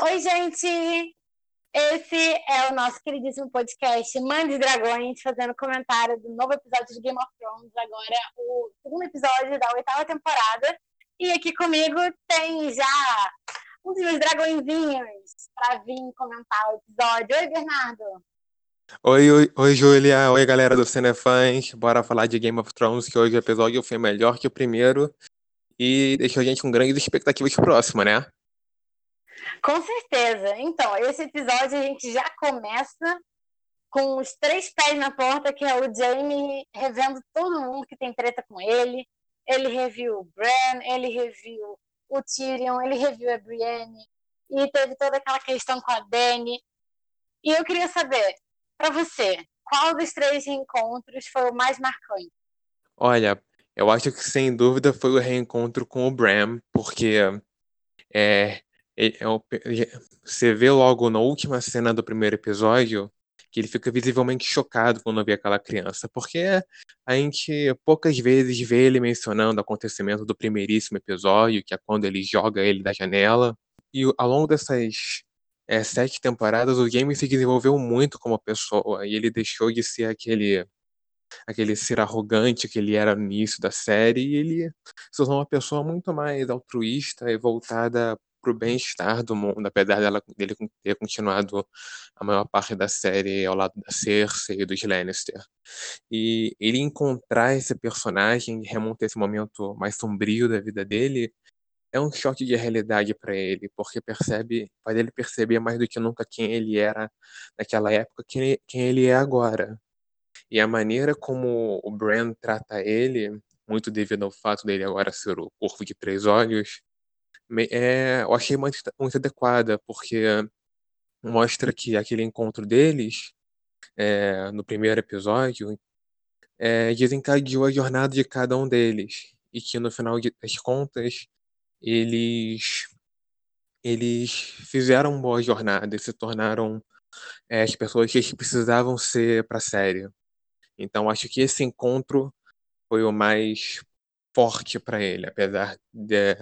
Oi, gente! Esse é o nosso queridíssimo podcast Mãe de Dragões, fazendo comentário do novo episódio de Game of Thrones, agora o segundo episódio da oitava temporada. E aqui comigo tem já um dos meus dragõezinhos para vir comentar o episódio. Oi, Bernardo! Oi, oi, oi, Júlia. Oi, galera do Cinefãs. Bora falar de Game of Thrones, que hoje o episódio foi melhor que o primeiro e deixou a gente com grandes expectativas próximo, né? Com certeza. Então, esse episódio a gente já começa com os três pés na porta, que é o Jamie revendo todo mundo que tem treta com ele. Ele reviu o Bran, ele reviu o Tyrion, ele reviu a Brienne. E teve toda aquela questão com a Dany. E eu queria saber, para você, qual dos três reencontros foi o mais marcante? Olha, eu acho que sem dúvida foi o reencontro com o Bram, porque é, você vê logo na última cena do primeiro episódio que ele fica visivelmente chocado quando vê aquela criança, porque a gente poucas vezes vê ele mencionando o acontecimento do primeiríssimo episódio, que é quando ele joga ele da janela. E ao longo dessas é, sete temporadas, o game se desenvolveu muito como pessoa, e ele deixou de ser aquele aquele ser arrogante que ele era no início da série, e ele se tornou uma pessoa muito mais altruísta e voltada para o bem-estar do mundo, apesar dela, dele ter continuado a maior parte da série ao lado da Cersei e dos Lannister. E ele encontrar esse personagem, remontar esse momento mais sombrio da vida dele, é um choque de realidade para ele, porque percebe, faz ele perceber mais do que nunca quem ele era naquela época, quem, quem ele é agora. E a maneira como o Bran trata ele, muito devido ao fato dele agora ser o Corvo de Três Olhos, é, eu achei muito, muito adequada, porque mostra que aquele encontro deles, é, no primeiro episódio, é, desencadeou a jornada de cada um deles. E que no final das contas, eles, eles fizeram uma boa jornada e se tornaram é, as pessoas que eles precisavam ser para a série. Então acho que esse encontro foi o mais forte para ele, apesar de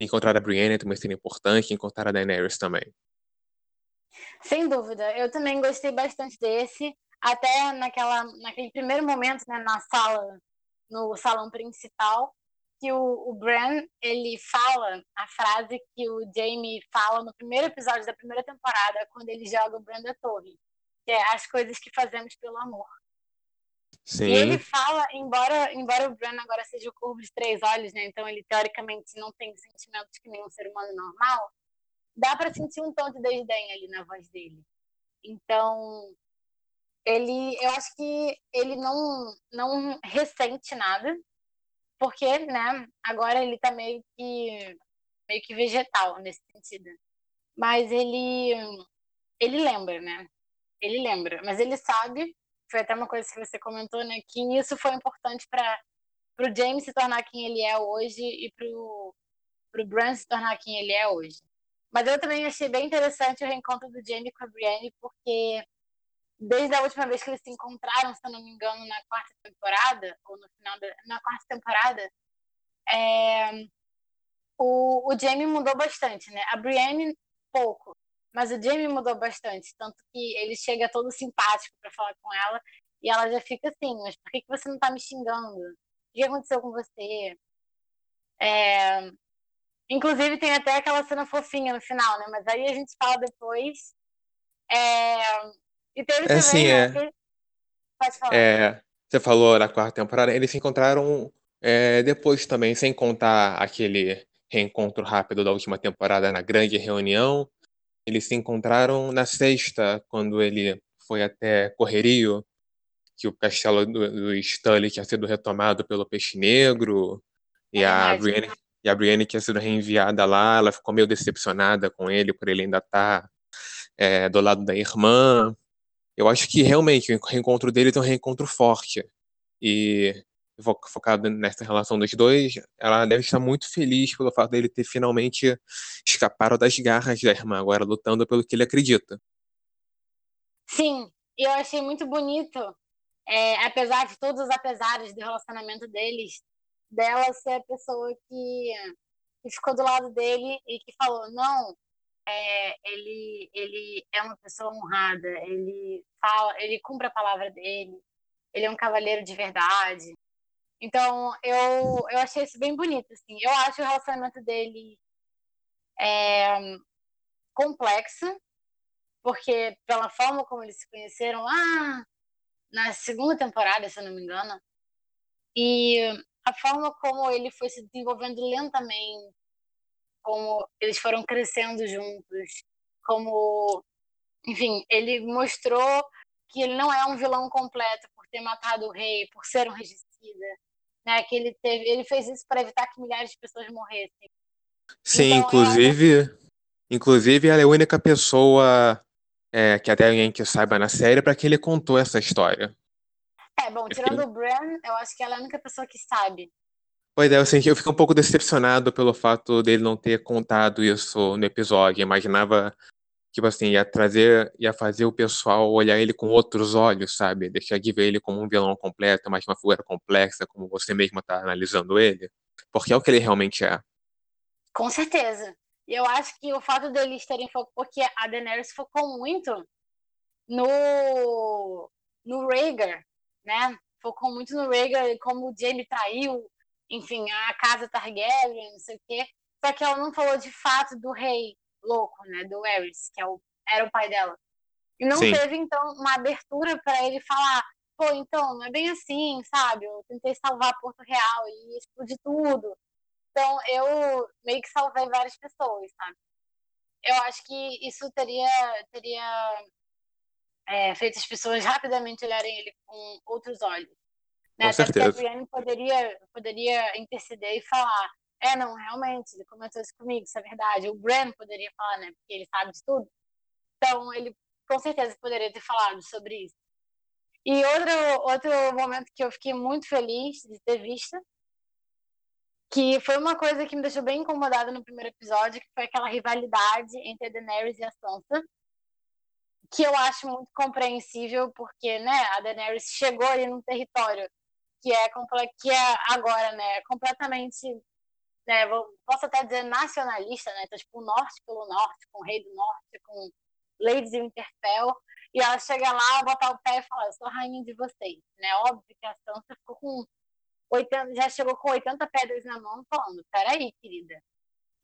encontrar a Brienne também ser importante, encontrar a Daenerys também. Sem dúvida, eu também gostei bastante desse, até naquela, naquele primeiro momento, né, na sala, no salão principal, que o, o Bran, ele fala a frase que o Jaime fala no primeiro episódio da primeira temporada, quando ele joga o Bran da torre, que é as coisas que fazemos pelo amor. Sim. E ele fala, embora, embora o Bran agora seja o corvo de três olhos, né? Então ele teoricamente não tem sentimentos que nenhum ser humano normal. Dá para sentir um tom de desdém ali na voz dele. Então ele, eu acho que ele não não ressente nada, porque, né? Agora ele tá meio que meio que vegetal nesse sentido. Mas ele ele lembra, né? Ele lembra, mas ele sabe foi até uma coisa que você comentou, né? Que isso foi importante para o James se tornar quem ele é hoje e para o Bran se tornar quem ele é hoje. Mas eu também achei bem interessante o reencontro do Jamie com a Brienne, porque desde a última vez que eles se encontraram, se eu não me engano, na quarta temporada, ou no final da na quarta temporada, é, o, o Jamie mudou bastante, né? A Brienne, pouco. Mas o Jamie mudou bastante, tanto que ele chega todo simpático para falar com ela e ela já fica assim: Mas por que, que você não tá me xingando? O que aconteceu com você? É... Inclusive, tem até aquela cena fofinha no final, né? Mas aí a gente fala depois. É... E teve é, também. Sim, né? é. Pode falar. É, você falou na quarta temporada, eles se encontraram é, depois também, sem contar aquele reencontro rápido da última temporada na grande reunião. Eles se encontraram na sexta, quando ele foi até Correrio, que o castelo do, do Stanley tinha sido retomado pelo Peixe Negro, e, é a Brienne, e a Brienne tinha sido reenviada lá, ela ficou meio decepcionada com ele, por ele ainda estar tá, é, do lado da irmã. Eu acho que realmente o reencontro dele é um reencontro forte. E focado nessa relação dos dois, ela deve estar muito feliz pelo fato dele ter finalmente escapado das garras da irmã, agora lutando pelo que ele acredita. Sim, eu achei muito bonito, é, apesar de todos os apesares do relacionamento deles, dela ser a pessoa que, que ficou do lado dele e que falou: não, é, ele, ele é uma pessoa honrada, ele fala, ele cumpre a palavra dele, ele é um cavaleiro de verdade. Então, eu, eu achei isso bem bonito, assim. Eu acho o relacionamento dele é, complexo, porque pela forma como eles se conheceram lá na segunda temporada, se eu não me engano, e a forma como ele foi se desenvolvendo lentamente, como eles foram crescendo juntos, como, enfim, ele mostrou que ele não é um vilão completo por ter matado o rei, por ser um regicida, né? Que ele teve, ele fez isso para evitar que milhares de pessoas morressem. Sim, então, inclusive, é... inclusive ela é a única pessoa é, que até alguém que saiba na série para que ele contou essa história. É, bom, tirando o Bran, eu acho que ela é a única pessoa que sabe. Pois é, eu, senti, eu fico um pouco decepcionado pelo fato dele não ter contado isso no episódio. Eu imaginava, tipo assim, ia trazer, ia fazer o pessoal olhar ele com outros olhos, sabe? Deixar de ver ele como um vilão completo, mas uma figura complexa, como você mesmo está analisando ele. Porque é o que ele realmente é. Com certeza. E eu acho que o fato deles terem focado, porque a Daenerys focou muito no no Rhaegar, né? Focou muito no Rhaegar, como o Jaime traiu, enfim, a casa Targaryen, não sei o quê. Só que ela não falou de fato do rei louco, né? Do Aerys, que é o, era o pai dela. E não Sim. teve, então, uma abertura para ele falar, pô, então, não é bem assim, sabe? Eu tentei salvar Porto Real e explodir tudo. Então, eu meio que salvei várias pessoas, sabe? Eu acho que isso teria, teria é, feito as pessoas rapidamente olharem ele com outros olhos. Né? Com certeza. Até a Brienne poderia, poderia interceder e falar: é, não, realmente, ele comentou isso comigo, isso é verdade. O Bran poderia falar, né? Porque ele sabe de tudo. Então, ele com certeza poderia ter falado sobre isso. E outro, outro momento que eu fiquei muito feliz de ter visto, que foi uma coisa que me deixou bem incomodada no primeiro episódio, que foi aquela rivalidade entre a Daenerys e a Sansa, que eu acho muito compreensível, porque né, a Daenerys chegou ali num território que é, que é agora, né, completamente, né, posso até dizer nacionalista, né, então, tipo, o norte pelo norte, com o rei do norte, com Lady de Winterfell, e ela chega lá, botar o pé e fala, eu sou rainha de vocês, né, óbvio que a Sansa ficou com 80, já chegou com 80 pedras na mão, falando, peraí, querida,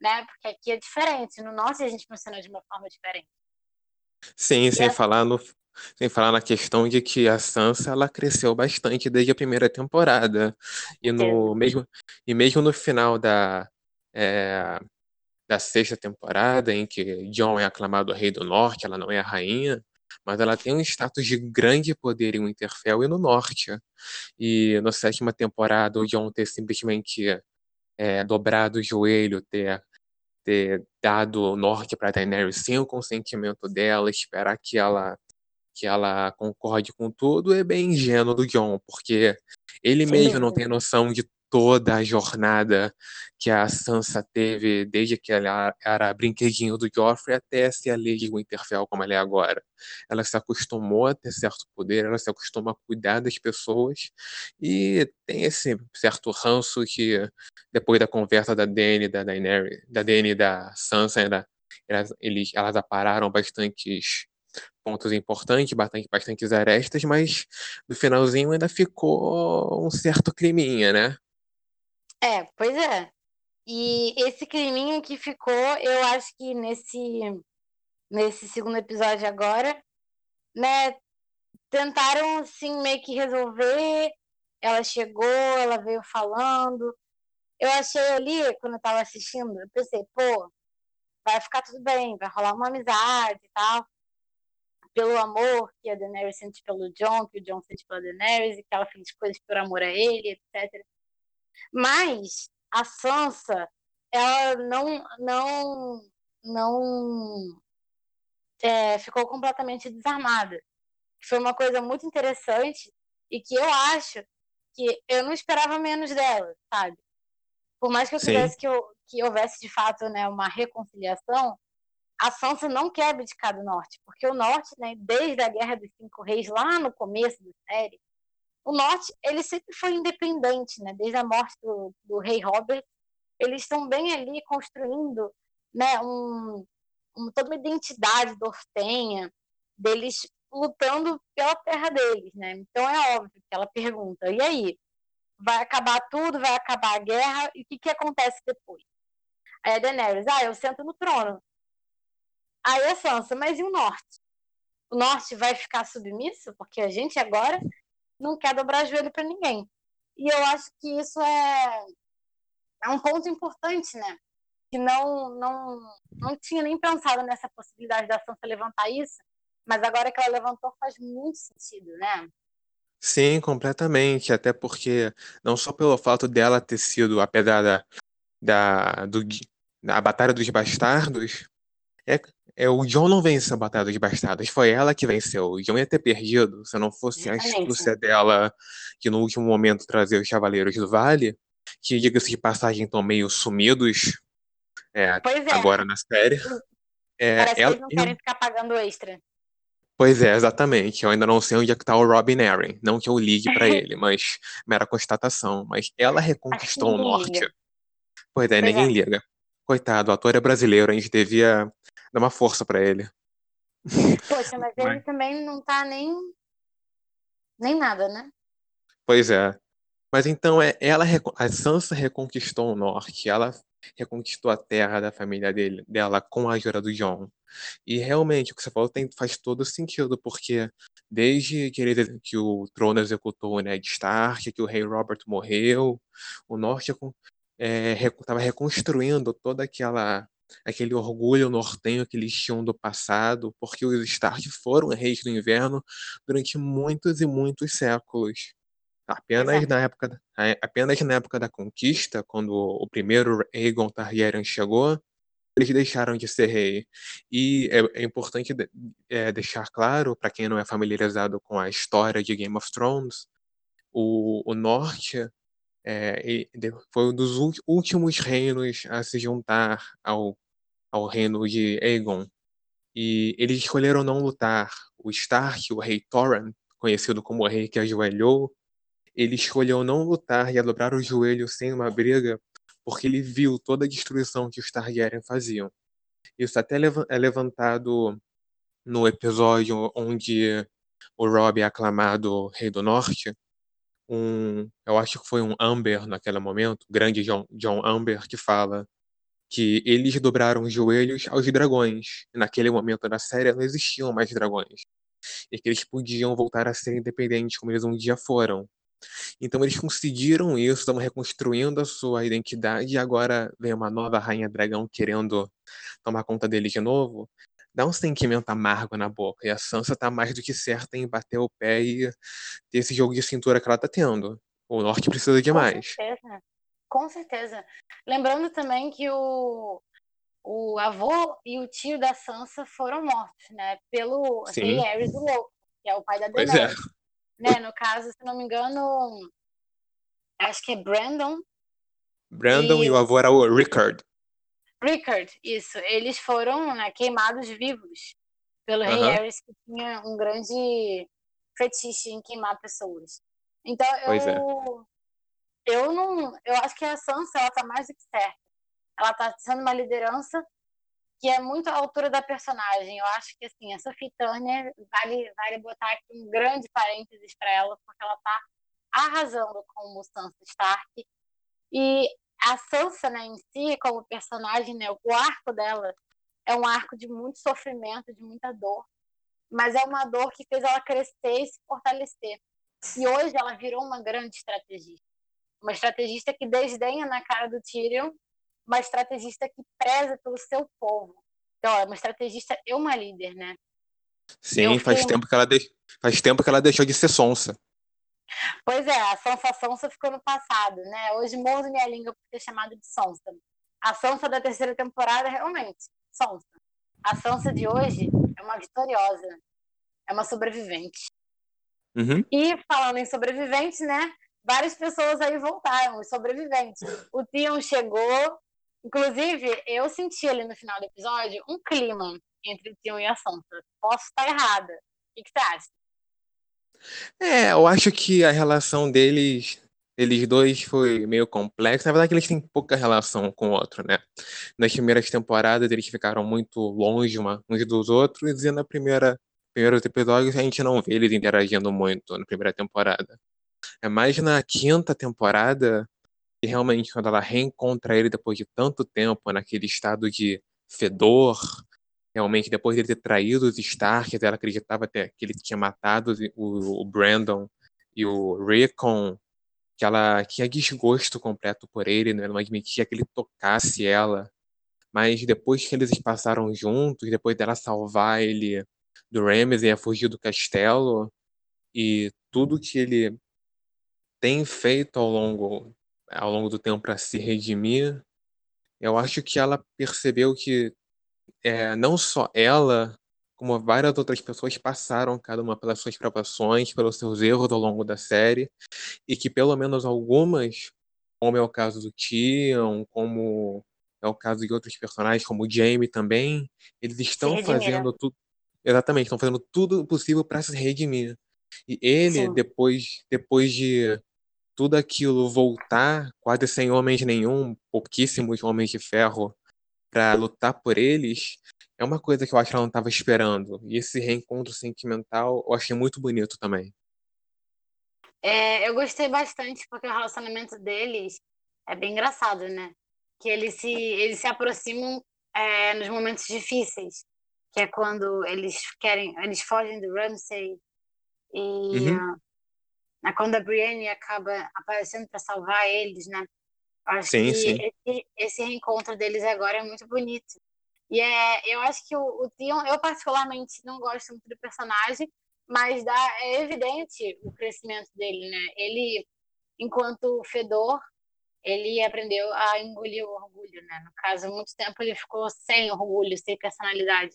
né, porque aqui é diferente, no norte a gente funciona de uma forma diferente. Sim, sem falar no sem falar na questão de que a Sansa ela cresceu bastante desde a primeira temporada. E no mesmo, e mesmo no final da, é, da sexta temporada, em que Jon é aclamado rei do norte, ela não é a rainha, mas ela tem um status de grande poder em Winterfell e no norte. E na sétima temporada, o Jon ter simplesmente é, dobrado o joelho, ter ter dado o norte para Daenerys sem o consentimento dela, esperar que ela que ela concorde com tudo é bem ingênuo do John, porque ele mesmo não tem noção de toda a jornada que a Sansa teve desde que ela era brinquedinho do Joffrey até ser a Lady Winterfell como ela é agora. Ela se acostumou a ter certo poder, ela se acostumou a cuidar das pessoas e tem esse certo ranço que depois da conversa da Dany, da Daenerys, da Dany da Sansa, elas, eles, elas apararam bastantes pontos importantes, bastante, bastantes arestas, mas no finalzinho ainda ficou um certo climinha, né? É, pois é. E esse climinha que ficou, eu acho que nesse, nesse segundo episódio agora, né, tentaram, assim, meio que resolver. Ela chegou, ela veio falando. Eu achei ali, quando eu tava assistindo, eu pensei, pô, vai ficar tudo bem, vai rolar uma amizade e tal pelo amor que a Daenerys sente pelo Jon, que o Jon sente pela Daenerys, e que ela fez coisas por amor a ele, etc. Mas a Sansa, ela não, não, não é, ficou completamente desarmada. Foi uma coisa muito interessante e que eu acho que eu não esperava menos dela, sabe? Por mais que eu quisesse que, eu, que houvesse de fato né, uma reconciliação, a Sansa não quer abdicar do norte, porque o norte, né, desde a Guerra dos Cinco Reis, lá no começo da série, o norte ele sempre foi independente, né, desde a morte do, do rei Robert, eles estão bem ali construindo né, um, uma, toda uma identidade do Ortenha, deles lutando pela terra deles, né? Então é óbvio que ela pergunta, e aí? Vai acabar tudo, vai acabar a guerra, e o que, que acontece depois? Aí a Daenerys, ah, eu sento no trono. Aí a Sansa, mas e o Norte? O Norte vai ficar submisso? Porque a gente agora não quer dobrar joelho para ninguém. E eu acho que isso é, é um ponto importante, né? Que não, não, não tinha nem pensado nessa possibilidade da Sansa levantar isso, mas agora que ela levantou faz muito sentido, né? Sim, completamente. Até porque, não só pelo fato dela ter sido a pedrada da, do, da Batalha dos Bastardos, é, é, o John não venceu a Batalha dos Bastardos, foi ela que venceu. O John ia ter perdido se não fosse a astúcia dela, que no último momento trazia os Cavaleiros do Vale, que, diga-se de passagem, estão meio sumidos é, é. agora na série. É, Parece ela, que eles não querem ficar pagando extra. Pois é, exatamente. Eu ainda não sei onde é que tá o Robin Arryn. Não que eu ligue para ele, mas mera constatação. Mas ela reconquistou o norte. Liga. Pois é, pois ninguém é. liga. Coitado, o ator é brasileiro, a gente devia dar uma força para ele. Poxa, mas ele mas... também não tá nem. nem nada, né? Pois é. Mas então é, ela a Sansa reconquistou o norte, ela reconquistou a terra da família dele, dela com a ajuda do John. E realmente, o que você falou tem, faz todo sentido, porque desde que, ele, que o trono executou o Ned Stark, que o rei Robert morreu, o norte estava é, reconstruindo toda aquela aquele orgulho nortenho que eles tinham do passado, porque os Stark foram reis do inverno durante muitos e muitos séculos. Apenas na, época, apenas na época da conquista, quando o primeiro Aegon Targaryen chegou, eles deixaram de ser rei. E é, é importante é, deixar claro, para quem não é familiarizado com a história de Game of Thrones, o, o Norte é, foi um dos últimos reinos a se juntar ao, ao reino de Aegon. E eles escolheram não lutar. O Stark, o rei Torrent, conhecido como o rei que ajoelhou, ele escolheu não lutar e dobrar o joelho sem uma briga, porque ele viu toda a destruição que os Targaryen faziam. Isso até é levantado no episódio onde o Robb é aclamado Rei do Norte. Um, eu acho que foi um Amber naquele momento, grande John, John Amber, que fala que eles dobraram os joelhos aos dragões. Naquele momento da série não existiam mais dragões. E que eles podiam voltar a ser independentes como eles um dia foram. Então eles conseguiram isso, estão reconstruindo a sua identidade e agora vem uma nova rainha dragão querendo tomar conta dele de novo. Dá um sentimento amargo na boca. E a Sansa tá mais do que certa em bater o pé e ter esse jogo de cintura que ela tá tendo. O Norte precisa de mais. Com certeza. Com certeza. Lembrando também que o, o avô e o tio da Sansa foram mortos, né? Pelo Sim. rei Aerys do Louco, que é o pai da Daenerys. Pois é né? No caso, se não me engano, acho que é Brandon. Brandon e, e o avô era o Rickard. Rickard, isso. Eles foram né, queimados vivos pelo rei Harris, que tinha um grande fetiche em queimar pessoas. Então, pois eu, é. eu não. Eu acho que a Sansa ela tá mais do que certa. Ela tá sendo uma liderança que é muito à altura da personagem. Eu acho que assim, a Sophie Turner vale, vale botar aqui um grande parênteses para ela, porque ela está arrasando como Sansa Stark. E a Sansa, né, em si, como personagem, né, o arco dela é um arco de muito sofrimento, de muita dor, mas é uma dor que fez ela crescer e se fortalecer. E hoje ela virou uma grande estrategista. Uma estrategista que desdenha na cara do Tyrion uma estrategista que preza pelo seu povo. Então, é uma estrategista e uma líder, né? Sim, faz, tempo que ela de... faz tempo que ela deixou de ser sonsa. Pois é, a Sonsa Sonsa ficou no passado, né? Hoje morro minha língua por ter chamado de Sonsa. A Sonsa da terceira temporada, realmente, Sonsa. A Sonsa de hoje é uma vitoriosa, é uma sobrevivente. Uhum. E falando em sobreviventes, né? Várias pessoas aí voltaram, os sobreviventes. O Tion chegou, Inclusive, eu senti ali no final do episódio um clima entre o Tion e a Sansa. Posso estar errada. O que, que você acha? É, eu acho que a relação deles eles dois foi meio complexo. Na verdade, eles têm pouca relação com o outro, né? Nas primeiras temporadas, eles ficaram muito longe uns dos outros, e na primeira primeiros episódios a gente não vê eles interagindo muito na primeira temporada. É mais na quinta temporada que realmente quando ela reencontra ele depois de tanto tempo naquele estado de fedor, realmente depois de ele ter traído os Stark, ela acreditava até que ele tinha matado o, o Brandon e o Rickon, que ela tinha desgosto completo por ele, né? ela não admitia que ele tocasse ela. Mas depois que eles passaram juntos, depois dela salvar ele do Ramsey a fugir do castelo, e tudo que ele tem feito ao longo, ao longo do tempo para se redimir, eu acho que ela percebeu que é, não só ela, como várias outras pessoas passaram cada uma pelas suas provações, pelos seus erros ao longo da série, e que pelo menos algumas, como é o caso do Tion, como é o caso de outros personagens, como o Jamie também, eles estão fazendo tudo. Exatamente, estão fazendo tudo possível para se redimir. E ele, depois, depois de tudo aquilo voltar, quase sem homens nenhum, pouquíssimos homens de ferro para lutar por eles, é uma coisa que eu acho que ela não estava esperando. E esse reencontro sentimental eu achei muito bonito também. É, eu gostei bastante porque o relacionamento deles é bem engraçado, né? Que eles se, eles se aproximam é, nos momentos difíceis, que é quando eles querem, eles fogem do Ramsay e uhum. uh, quando a Brienne acaba aparecendo para salvar eles, né? Acho sim, que sim. Esse, esse, reencontro deles agora é muito bonito. E é, eu acho que o, o Theon, eu particularmente não gosto muito do personagem, mas dá, é evidente o crescimento dele, né? Ele, enquanto fedor, ele aprendeu a engolir o orgulho, né? No caso, muito tempo ele ficou sem orgulho, sem personalidade.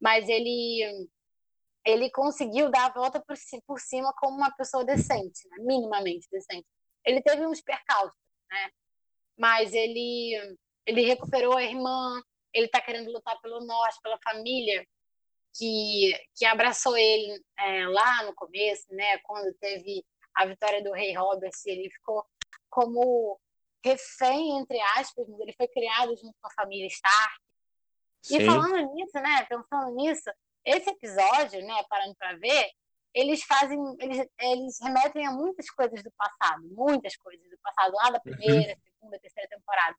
Mas ele ele conseguiu dar a volta por, por cima como uma pessoa decente, né? minimamente decente. Ele teve uns percalços, né? Mas ele ele recuperou a irmã, ele está querendo lutar pelo norte, pela família que que abraçou ele é, lá no começo, né? Quando teve a vitória do rei Robert, ele ficou como refém entre aspas, ele foi criado junto com a família Stark. Sim. E falando nisso, né? Pensando nisso, esse episódio, né? Parando para ver, eles fazem, eles, eles remetem a muitas coisas do passado, muitas coisas do passado, lá da uhum. primeira, uhum segunda, terceira temporada.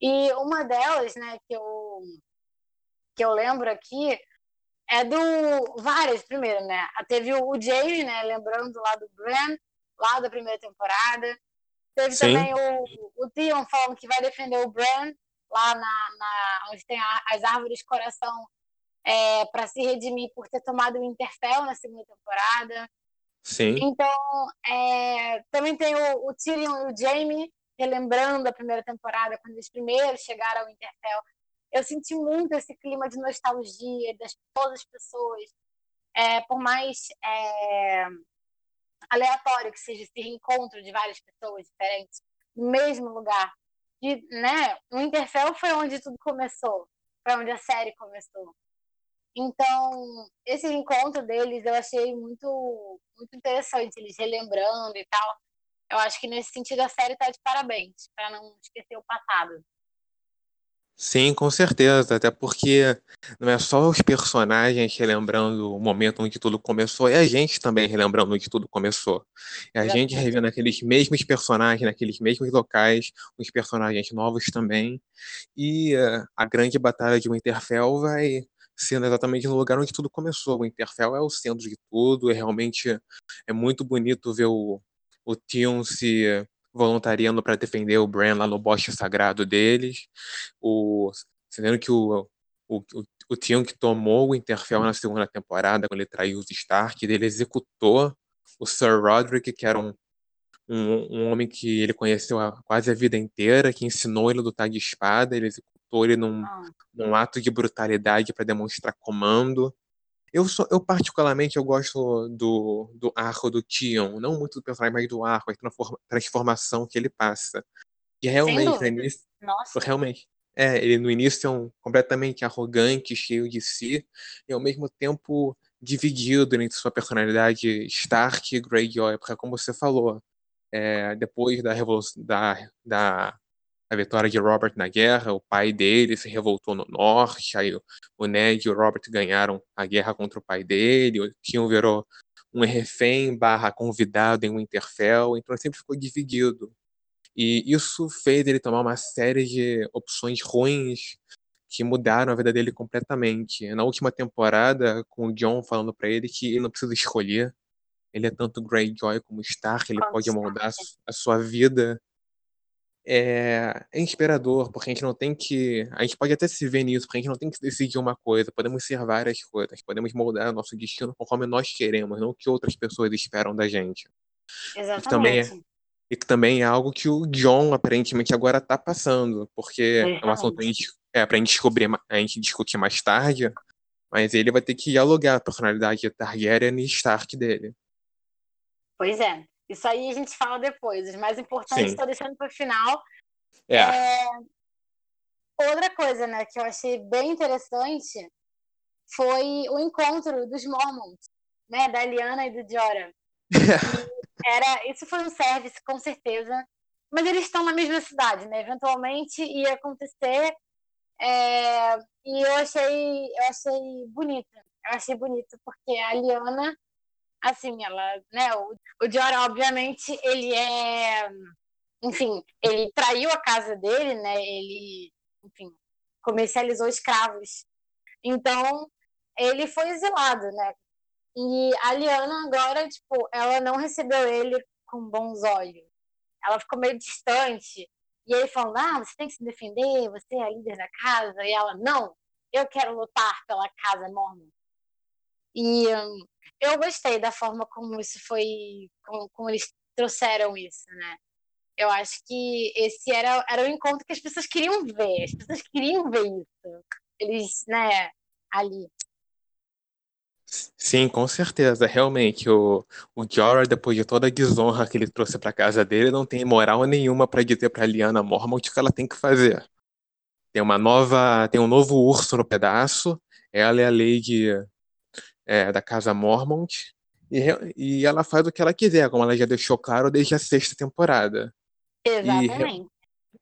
E uma delas, né, que eu, que eu lembro aqui, é do. Várias, primeiro, né? Teve o, Jamie, né? Lembrando lá do Bran, lá da primeira temporada. Teve Sim. também o, o Theon falando que vai defender o Bran, lá na, na onde tem a, as árvores de coração, é, para se redimir por ter tomado o Interfell na segunda temporada. Sim. Então, é, também tem o, o Tyrion e o Jamie relembrando a primeira temporada, quando eles primeiro chegaram ao Interfell, eu senti muito esse clima de nostalgia das todas as pessoas, é, por mais é, aleatório que seja esse reencontro de várias pessoas diferentes no mesmo lugar. Né, o Interfell foi onde tudo começou, foi onde a série começou. Então, esse encontro deles eu achei muito, muito interessante, eles relembrando e tal eu acho que nesse sentido a série está de parabéns, para não esquecer o passado. Sim, com certeza, até porque não é só os personagens relembrando o momento onde tudo começou, é a gente também relembrando onde tudo começou. É a gente revendo aqueles mesmos personagens, naqueles mesmos locais, os personagens novos também. E uh, a grande batalha de Winterfell vai sendo exatamente no lugar onde tudo começou. O Winterfell é o centro de tudo, é realmente é muito bonito ver o, o Tion se voluntariando para defender o Bran lá no bosque sagrado deles, o, sendo que o, o, o, o Tion que tomou o Interfell na segunda temporada, quando ele traiu os Stark, ele executou o Sir Roderick, que era um, um, um, homem que ele conheceu a, quase a vida inteira, que ensinou ele a lutar de espada, ele executou ele num, ah. num ato de brutalidade para demonstrar comando. Eu, sou, eu particularmente, eu gosto do, do arco do Tion, não muito do personagem, mas do arco, a transformação que ele passa. E realmente, no início, Nossa. realmente, é, ele no início é um completamente arrogante, cheio de si, e ao mesmo tempo dividido entre sua personalidade Stark e Greyjoy, porque como você falou, é, depois da, da, da a vitória de Robert na guerra, o pai dele se revoltou no norte, aí o Ned e o Robert ganharam a guerra contra o pai dele, o Tyrion virou um refém barra convidado em Winterfell, então ele sempre ficou dividido. E isso fez ele tomar uma série de opções ruins que mudaram a vida dele completamente. Na última temporada, com o John falando para ele que ele não precisa escolher, ele é tanto Greyjoy como Stark, ele pode moldar a sua vida. É, é, inspirador, porque a gente não tem que. A gente pode até se ver nisso, porque a gente não tem que decidir uma coisa, podemos ser várias coisas, podemos moldar o nosso destino conforme nós queremos, não o que outras pessoas esperam da gente. Exatamente. E também é, e também é algo que o John aparentemente agora está passando, porque é um assunto a gente, é, pra gente descobrir, a gente discutir mais tarde, mas ele vai ter que dialogar a personalidade Targaryen e Stark dele. Pois é. Isso aí a gente fala depois. Os mais importantes estou deixando para o final. É. é. Outra coisa, né, que eu achei bem interessante foi o encontro dos Mormons, né, da Liana e do Jora. era, isso foi um service, com certeza. Mas eles estão na mesma cidade, né? Eventualmente ia acontecer. É, e eu achei, eu achei bonito. Eu achei bonito porque a Liana assim, ela, né, o, o Dior, obviamente, ele é, enfim, ele traiu a casa dele, né, ele, enfim, comercializou escravos. Então, ele foi exilado, né, e a Liana agora, tipo, ela não recebeu ele com bons olhos. Ela ficou meio distante. E ele falou, ah, você tem que se defender, você é a líder da casa. E ela, não, eu quero lutar pela casa mormon. E um, eu gostei da forma como isso foi, como, como, eles trouxeram isso, né? Eu acho que esse era, era o encontro que as pessoas queriam ver, as pessoas queriam ver isso. Eles, né, ali. Sim, com certeza. Realmente, o, o Jorah, depois de toda a desonra que ele trouxe para casa dele, não tem moral nenhuma para dizer para Liana Mormont o que ela tem que fazer. Tem uma nova, tem um novo urso no pedaço. Ela é a Lady é, da Casa Mormont, e, e ela faz o que ela quiser, como ela já deixou claro desde a sexta temporada. Exatamente.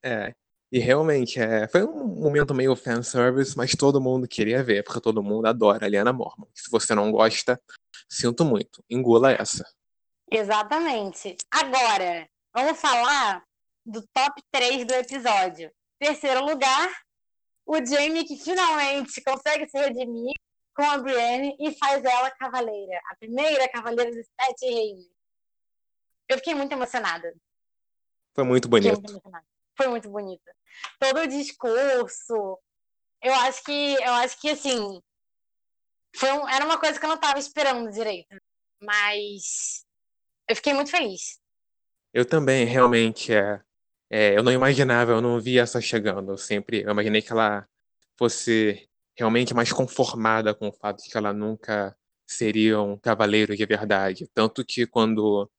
E, é, e realmente, é, foi um momento meio fanservice, mas todo mundo queria ver, porque todo mundo adora a Liana Mormont. Se você não gosta, sinto muito, engula essa. Exatamente. Agora, vamos falar do top 3 do episódio. Terceiro lugar, o Jamie que finalmente consegue se redimir com a Brienne e faz ela cavaleira, a primeira cavaleira dos sete reinos. Eu fiquei muito emocionada. Foi muito bonito. Muito Foi muito bonito. Todo o discurso. Eu acho que, eu acho que assim, foi um, era uma coisa que eu não estava esperando direito, mas eu fiquei muito feliz. Eu também, realmente, é, é, eu não imaginava, eu não via essa chegando. Eu sempre, eu imaginei que ela fosse realmente mais conformada com o fato de que ela nunca seria um cavaleiro de verdade. Tanto que quando,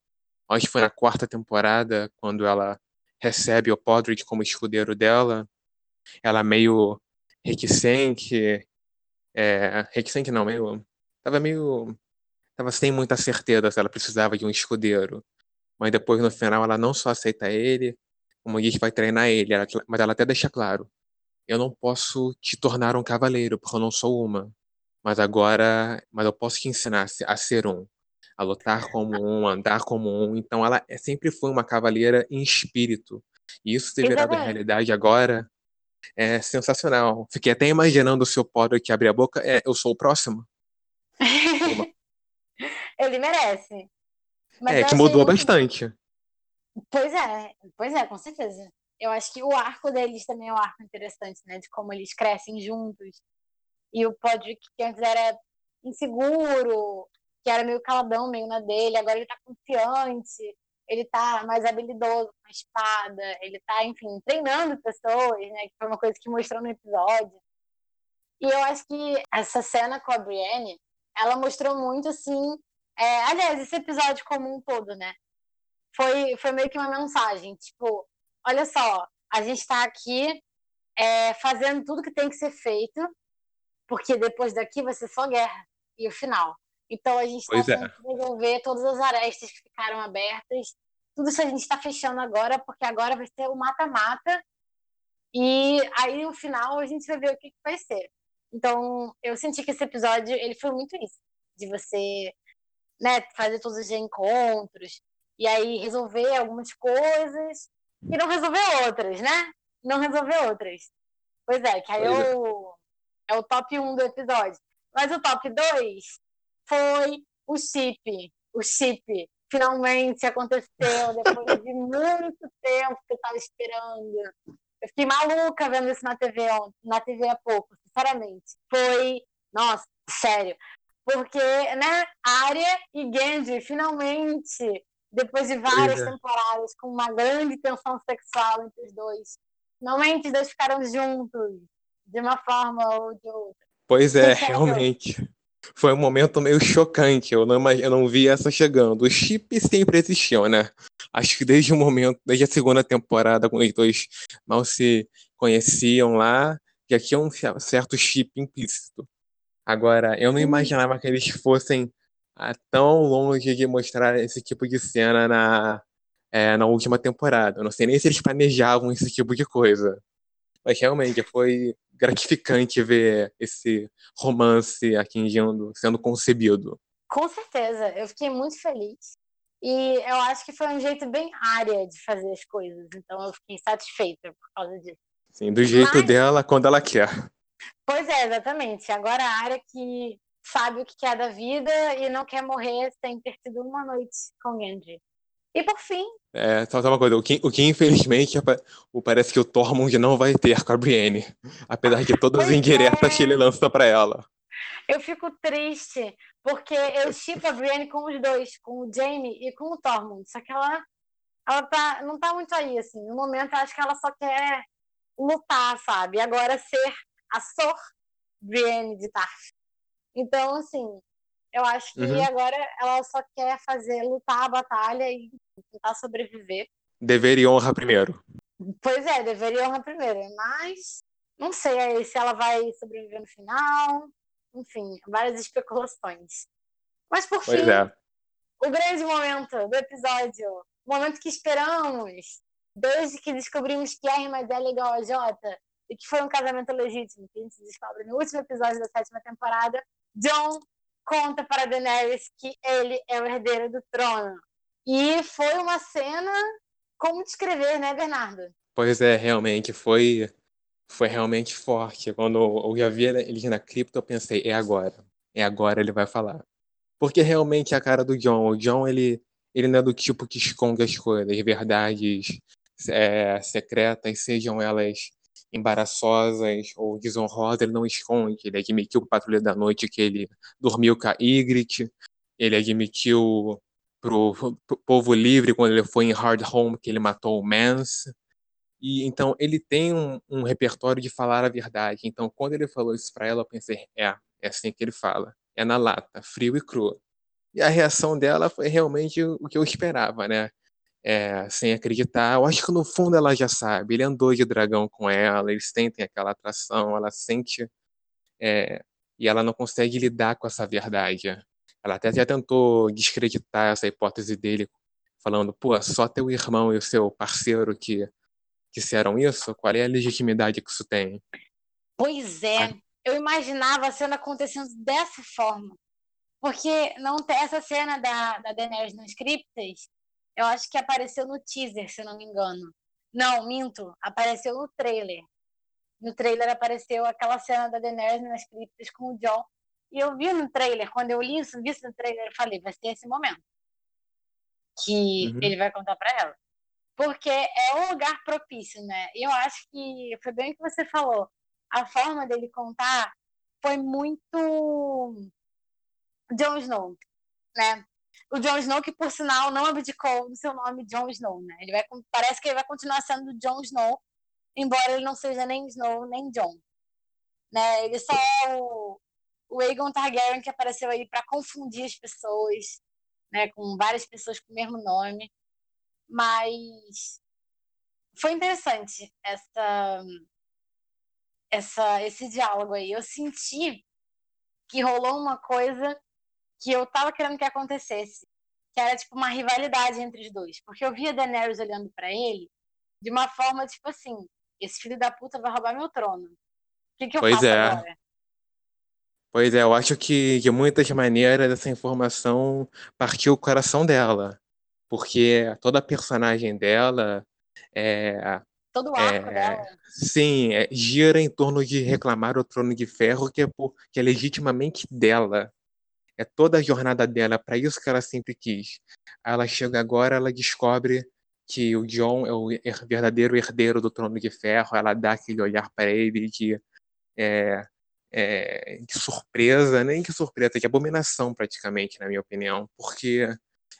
acho que foi na quarta temporada, quando ela recebe o Podrick como escudeiro dela, ela meio reticente, é, reticente não, meio, tava meio, tava sem muita certeza se ela precisava de um escudeiro. Mas depois no final ela não só aceita ele, como diz vai treinar ele, mas ela até deixa claro, eu não posso te tornar um cavaleiro, porque eu não sou uma. Mas agora, mas eu posso te ensinar a ser um, a lutar como um, a andar como um. Então ela é, sempre foi uma cavaleira em espírito. E isso ter virado realidade agora é sensacional. Fiquei até imaginando o seu Potter que abrir a boca. É, eu sou o próximo. Ele merece. Mas é, que mudou bastante. Pois é, pois é, com certeza eu acho que o arco deles também é um arco interessante, né? De como eles crescem juntos. E o Podrick, que antes era inseguro, que era meio caladão, meio na dele, agora ele tá confiante, ele tá mais habilidoso com a espada, ele tá, enfim, treinando pessoas, né? Que foi uma coisa que mostrou no episódio. E eu acho que essa cena com a Brienne, ela mostrou muito, assim... É, aliás, esse episódio como um todo, né? Foi, foi meio que uma mensagem, tipo olha só, a gente está aqui é, fazendo tudo que tem que ser feito, porque depois daqui vai ser só guerra e o final. Então a gente está é. resolver todas as arestas que ficaram abertas tudo isso a gente está fechando agora, porque agora vai ser o mata-mata. E aí, no final, a gente vai ver o que, que vai ser. Então, eu senti que esse episódio, ele foi muito isso. De você né, fazer todos os encontros, e aí resolver algumas coisas, e não resolver outras, né? Não resolver outras. Pois é, que aí é. o, é o top 1 do episódio. Mas o top 2 foi o chip. O chip finalmente aconteceu depois de muito tempo que eu estava esperando. Eu fiquei maluca vendo isso na TV, na TV há pouco, sinceramente. Foi, nossa, sério. Porque, né, Arya e Genji, finalmente, depois de várias é. temporadas, com uma grande tensão sexual entre os dois, finalmente eles ficaram juntos, de uma forma ou de outra. Pois é, realmente. Foi um momento meio chocante, eu não, eu não vi essa chegando. Os chips sempre existiam, né? Acho que desde o momento, desde a segunda temporada, quando os dois mal se conheciam lá, já tinha um certo chip implícito. Agora, eu não imaginava que eles fossem ah, tão longe de mostrar esse tipo de cena na, é, na última temporada. Eu não sei nem se eles planejavam esse tipo de coisa. Mas realmente foi gratificante ver esse romance atingindo, sendo concebido. Com certeza, eu fiquei muito feliz. E eu acho que foi um jeito bem área de fazer as coisas. Então eu fiquei satisfeita por causa disso. Sim, do jeito Mas... dela, quando ela quer. Pois é, exatamente. Agora a área que sabe o que quer da vida e não quer morrer sem ter tido uma noite com Genji. E por fim. É, só uma coisa, o que, o que infelizmente parece que o Tormund não vai ter com a Brienne. Apesar de todas as indiretas é. que ele lança para ela. Eu fico triste, porque eu chipo a Brienne com os dois, com o Jaime e com o Tormund. Só que ela, ela tá, não tá muito aí, assim. No momento, eu acho que ela só quer lutar, sabe? Agora ser a Sor Brienne de Tarth. Então, assim, eu acho que uhum. agora ela só quer fazer, lutar a batalha e tentar sobreviver. Dever e honra primeiro. Pois é, dever e honra primeiro. Mas não sei aí se ela vai sobreviver no final. Enfim, várias especulações. Mas por pois fim, é. o grande momento do episódio, o momento que esperamos, desde que descobrimos que R mais L é igual a J, e que foi um casamento legítimo, que a gente descobre no último episódio da sétima temporada, John conta para Daenerys que ele é o herdeiro do trono. E foi uma cena como descrever, né, Bernardo? Pois é, realmente foi foi realmente forte. Quando eu já vi ele na cripta, eu pensei, é agora. É agora ele vai falar. Porque realmente é a cara do John. O John, ele, ele não é do tipo que esconde as coisas, verdades é, secretas, sejam elas embaraçosas ou desonrosas, ele não esconde. Ele admitiu o Patrulha da Noite que ele dormiu com a Ygritte, ele admitiu para o povo livre quando ele foi em Hard Home que ele matou o Mance. E então ele tem um, um, repertório de falar a verdade. Então quando ele falou isso para ela, eu pensei, é, é assim que ele fala, é na lata, frio e cru. E a reação dela foi realmente o que eu esperava, né? É, sem acreditar. Eu acho que no fundo ela já sabe. Ele andou de dragão com ela, eles sentem aquela atração, ela sente. É, e ela não consegue lidar com essa verdade. Ela até já tentou descreditar essa hipótese dele, falando: pô, só teu irmão e o seu parceiro que disseram isso? Qual é a legitimidade que isso tem? Pois é, eu imaginava a cena acontecendo dessa forma. Porque não tem essa cena da, da Daenerys nos criptas, eu acho que apareceu no teaser, se não me engano. Não, minto. Apareceu no trailer. No trailer apareceu aquela cena da Daenerys nas criptas com o John. E eu vi no trailer, quando eu li isso, vi isso no trailer, eu falei, vai ser esse momento. Que uhum. ele vai contar para ela. Porque é um lugar propício, né? E eu acho que foi bem o que você falou. A forma dele contar foi muito Jon Snow, né? O Jon Snow, que por sinal não abdicou do seu nome Jon Snow, né? Ele vai, parece que ele vai continuar sendo Jon Snow, embora ele não seja nem Snow nem Jon. Né? Ele só é o, o Aegon Targaryen que apareceu aí para confundir as pessoas, né? Com várias pessoas com o mesmo nome. Mas foi interessante essa, essa, esse diálogo aí. Eu senti que rolou uma coisa que eu tava querendo que acontecesse. que era tipo uma rivalidade entre os dois. Porque eu via Daenerys olhando para ele de uma forma tipo assim: esse filho da puta vai roubar meu trono. O que, que eu Pois faço é. agora? Pois é, eu acho que de muitas maneiras essa informação partiu o coração dela. Porque toda a personagem dela é, Todo o arco é, dela. sim, é, gira em torno de reclamar o trono de ferro, que é, por, que é legitimamente dela. É toda a jornada dela, para isso que ela sempre quis. Ela chega agora, ela descobre que o John é o verdadeiro herdeiro do trono de ferro. Ela dá aquele olhar para ele de, é, é, de surpresa, nem que surpresa, de abominação praticamente, na minha opinião, porque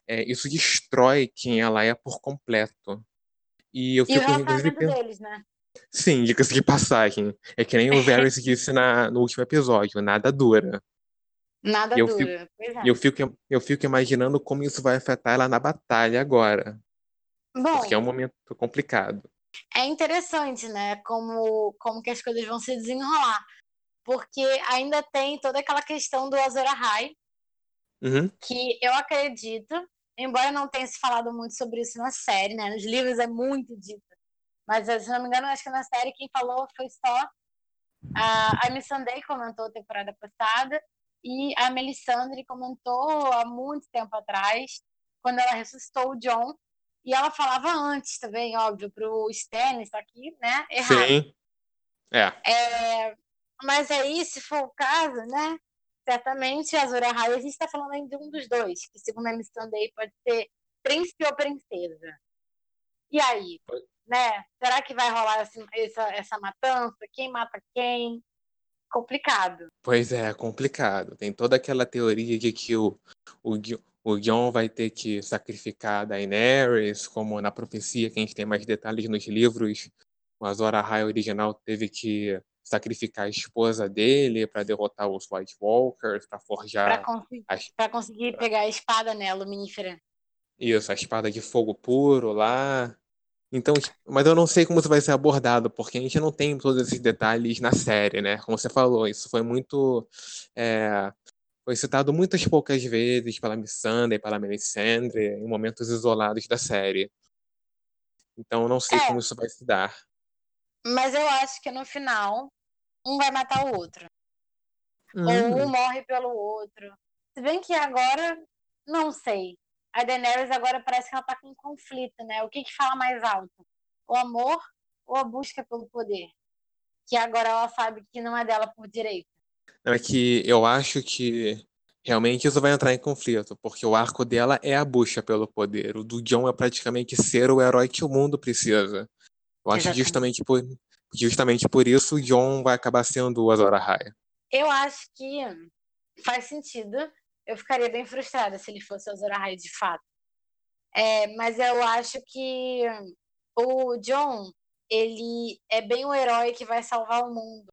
é, isso destrói quem ela é por completo. E eu E o fico, relacionamento pensando. deles, né? Sim, diga-se de passagem. É que nem o Varys disse na, no último episódio, nada dura. Nada eu fico, dura. Pois é. eu fico, eu fico imaginando como isso vai afetar ela na batalha agora, porque é Bom, um momento complicado. é interessante, né? Como, como que as coisas vão se desenrolar. Porque ainda tem toda aquela questão do Azor Ahai, Uhum, que eu acredito, embora não tenha se falado muito sobre isso na série, né? Nos livros é muito dito. Mas, se não me engano, acho que na série quem falou foi só a, a Missandei comentou a temporada passada e a Melisandre comentou há muito tempo atrás, quando ela ressuscitou o John. E ela falava antes também, óbvio, pro Stannis tá aqui, né? Errado. sim, é, É, mas aí, se for o caso, né? Certamente a Azor Ahai, a gente está falando aí de um dos dois, que segundo a Missandei pode ser príncipe ou princesa. E aí, né? Será que vai rolar esse- essa, essa matança? Quem mata quem? Complicado. Pois é, complicado. Tem toda aquela teoria de que o, o, o Jon vai ter que sacrificar a Daenerys, como na profecia, que a gente tem mais detalhes nos livros, o Azor Ahai original teve que sacrificar a esposa dele para derrotar os White Walkers, para Para forjar conseguir, as conseguir pegar a espada, né? Luminífera. Isso, a espada de fogo puro lá. Então, mas eu não sei como isso vai ser abordado, porque a gente não tem todos esses detalhes na série, né? Como você falou, isso foi muito. é, foi citado muitas poucas vezes pela Missandei, pela Melisandre, em momentos isolados da série. Então, eu não sei É, como isso vai se dar. mas eu acho que no final, um vai matar o outro. Ou um Hum, morre pelo outro. Se bem que agora, não sei. A Daenerys agora parece que ela tá com um conflito, né? O que que fala mais alto? O amor ou a busca pelo poder? Que agora ela sabe que não é dela por direito. é que eu acho que realmente isso vai entrar em conflito, porque o arco dela é a busca pelo poder. O do Jon é praticamente ser o herói que o mundo precisa. Eu acho que Exatamente. justamente por, justamente por isso o Jon vai acabar sendo o Azor Ahai. Eu acho que faz sentido. Eu ficaria bem frustrada se ele fosse o Ahai de fato. É, mas eu acho que o John, ele é bem o herói que vai salvar o mundo.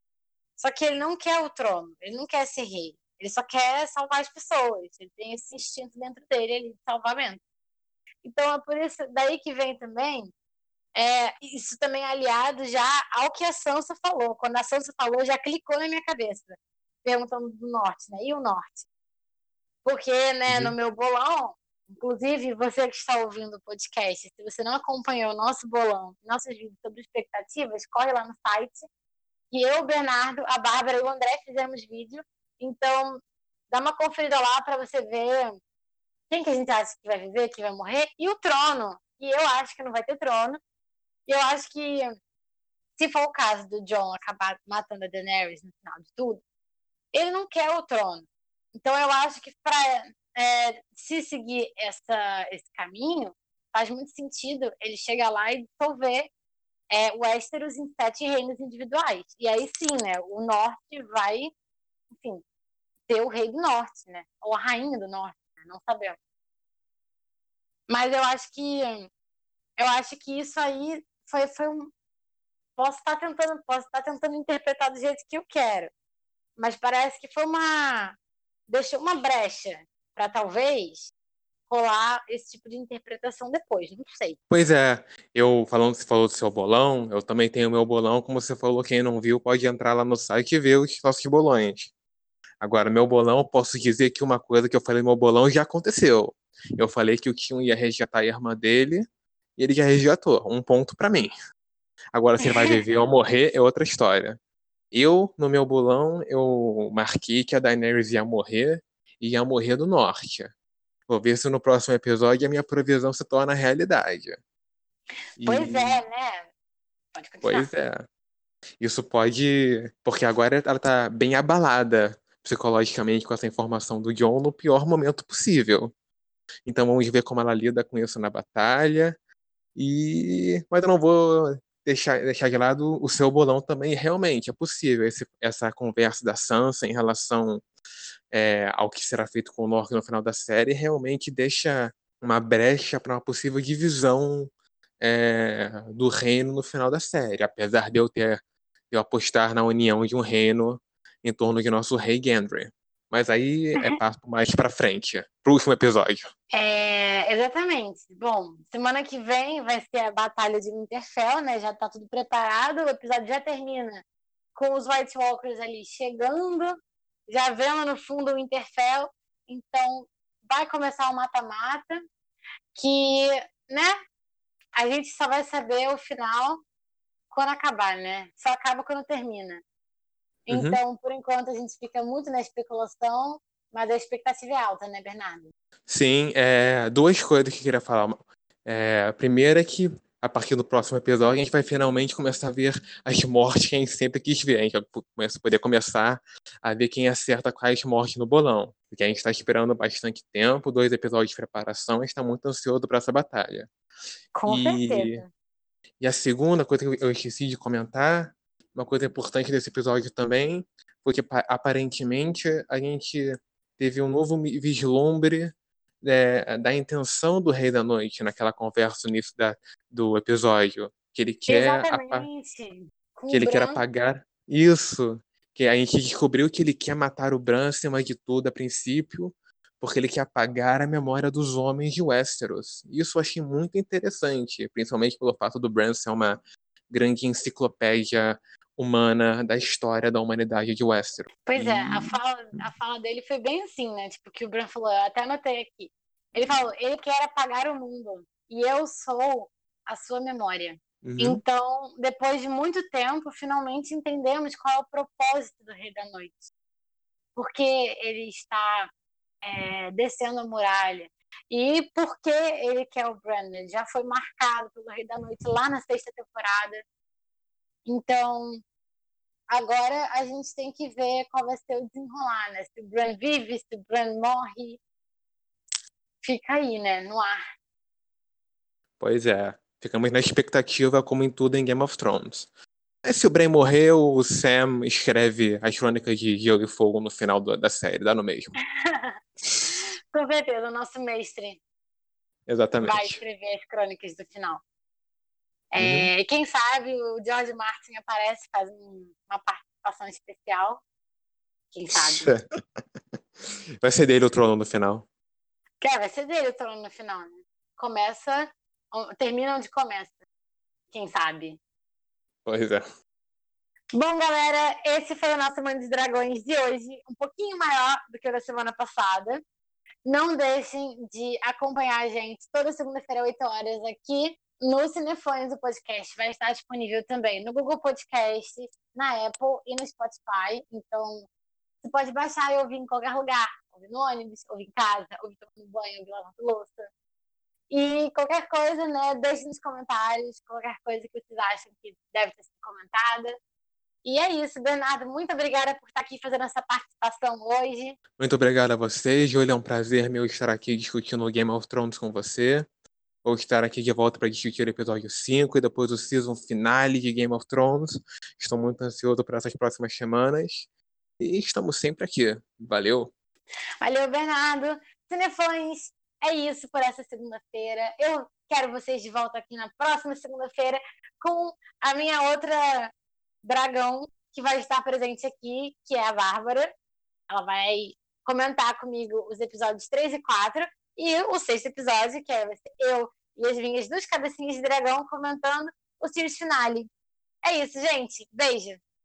Só que ele não quer o trono, ele não quer ser rei. Ele só quer salvar as pessoas. Ele tem esse instinto dentro dele ali, de salvamento. Então é por isso, daí que vem também, é, isso também aliado já ao que a Sansa falou. Quando a Sansa falou, já clicou na minha cabeça, perguntando do norte, né? E o norte? Porque, né, no Uhum. meu bolão, inclusive você que está ouvindo o podcast, se você não acompanhou o nosso bolão, nossos vídeos sobre expectativas, corre lá no site. E eu, o Bernardo, a Bárbara e o André fizemos vídeo. Então, dá uma conferida lá para você ver quem que a gente acha que vai viver, que vai morrer, e o trono. E eu acho que não vai ter trono. E eu acho que, se for o caso do John acabar matando a Daenerys no final de tudo, ele não quer o trono. Então eu acho que para é, se seguir essa, esse caminho, faz muito sentido ele chegar lá e dissolver é, Westeros em sete reinos individuais. E aí sim, né? O norte vai, enfim, ter o rei do norte, né? Ou a rainha do norte, né? não sabemos. Mas eu acho que eu acho que isso aí foi, foi um. Posso estar tentando, posso estar tentando interpretar do jeito que eu quero. Mas parece que foi uma. Deixou uma brecha para talvez rolar esse tipo de interpretação depois, não sei. Pois é, eu falando, você falou do seu bolão, eu também tenho meu bolão, como você falou, quem não viu pode entrar lá no site e ver os nossos bolões. Agora, meu bolão, eu posso dizer que uma coisa que eu falei no meu bolão já aconteceu. Eu falei que o Kim ia resgatar a irmã dele e ele já resgatou. Um ponto para mim. Agora, se ele vai viver ou morrer, é outra história. Eu, no meu bolão, eu marquei que a Daenerys ia morrer e ia morrer do norte. Vou ver se no próximo episódio a minha previsão se torna realidade. Pois e... é, né? Pode continuar. Pois é. Isso pode. Porque agora ela tá bem abalada psicologicamente com essa informação do John no pior momento possível. Então vamos ver como ela lida com isso na batalha. E. Mas eu não vou deixar, deixar de lado o seu bolão também. Realmente é possível esse, essa conversa da Sansa em relação é, ao que será feito com o Norte no final da série realmente deixa uma brecha para uma possível divisão é, do reino no final da série, apesar de eu ter eu apostar na união de um reino em torno de nosso rei Gendry. Mas aí é passo mais para frente, pro último episódio. É, exatamente. Bom, semana que vem vai ser a batalha de Winterfell, né? Já tá tudo preparado, o episódio já termina com os White Walkers ali chegando, já vendo no fundo o Winterfell. Então, vai começar o mata-mata, que, né? A gente só vai saber o final quando acabar, né? Só acaba quando termina. Uhum. Então, por enquanto, a gente fica muito na especulação, mas a expectativa é alta, né, Bernardo? Sim, é, duas coisas que eu queria falar. É, a primeira é que, a partir do próximo episódio, a gente vai finalmente começar a ver as mortes que a gente sempre quis ver. A gente vai poder começar a ver quem acerta quais mortes no bolão. Porque a gente está esperando bastante tempo, dois episódios de preparação, a gente está muito ansioso para essa batalha. Com e... certeza. E a segunda coisa que eu esqueci de comentar uma coisa importante desse episódio também foi que aparentemente a gente teve um novo vislumbre é, da intenção do Rei da Noite naquela conversa no início da, do episódio. Que ele quer. Que ele quer apagar. Isso. Que a gente descobriu que ele quer matar o Bran acima de tudo a princípio, porque ele quer apagar a memória dos homens de Westeros. Isso eu achei muito interessante, principalmente pelo fato do Bran ser uma grande enciclopédia humana da história da humanidade de Westeros. Pois é, a fala, a fala dele foi bem assim, né? Tipo, que o Bran falou, eu até anotei aqui. Ele falou, ele quer apagar o mundo e eu sou a sua memória. Uhum. Então, depois de muito tempo, finalmente entendemos qual é o propósito do Rei da Noite. Porque ele está é, descendo a muralha. E porque ele quer o Bran. Ele já foi marcado pelo Rei da Noite lá na sexta temporada. Então, Agora a gente tem que ver qual vai ser o desenrolar, né? Se o Bran vive, se o Bran morre. Fica aí, né? No ar. Pois é. Ficamos na expectativa, como em tudo em Game of Thrones. Mas se o Bran morreu, o Sam escreve as crônicas de Gelo e Fogo no final da série, dá no mesmo. Com certeza, o nosso mestre Exatamente. vai escrever as crônicas do final. É, uhum. Quem sabe o George Martin aparece, faz uma participação especial. Quem sabe? Vai ser dele o trono no final. É, vai ser dele o trono no final, né? Começa, termina onde começa. Quem sabe? Pois é. Bom, galera, esse foi o nosso Mãe dos Dragões de hoje, um pouquinho maior do que o da semana passada. Não deixem de acompanhar a gente toda segunda-feira, 8 horas, aqui no Cinefones, o podcast vai estar disponível também no Google Podcast, na Apple e no Spotify. Então, você pode baixar e ouvir em qualquer lugar. Ouvir no ônibus, ouvir em casa, ouvir tomando banho, ouvir lavando louça. E qualquer coisa, né, deixe nos comentários, qualquer coisa que vocês acham que deve ter sido comentada. E é isso, Bernardo. Muito obrigada por estar aqui fazendo essa participação hoje. Muito obrigado a vocês, Júlia. É um prazer meu estar aqui discutindo Game of Thrones com você. Vou estar aqui de volta para discutir o episódio 5 e depois o season finale de Game of Thrones. Estou muito ansioso para essas próximas semanas. E estamos sempre aqui. Valeu! Valeu, Bernardo! Cinefãs, é isso por essa segunda-feira. Eu quero vocês de volta aqui na próxima segunda-feira com a minha outra dragão que vai estar presente aqui, que é a Bárbara. Ela vai comentar comigo os episódios 3 e 4 e o sexto episódio, que é eu e as minhas duas cabecinhas de dragão comentando o series finale. É isso, gente. Beijo.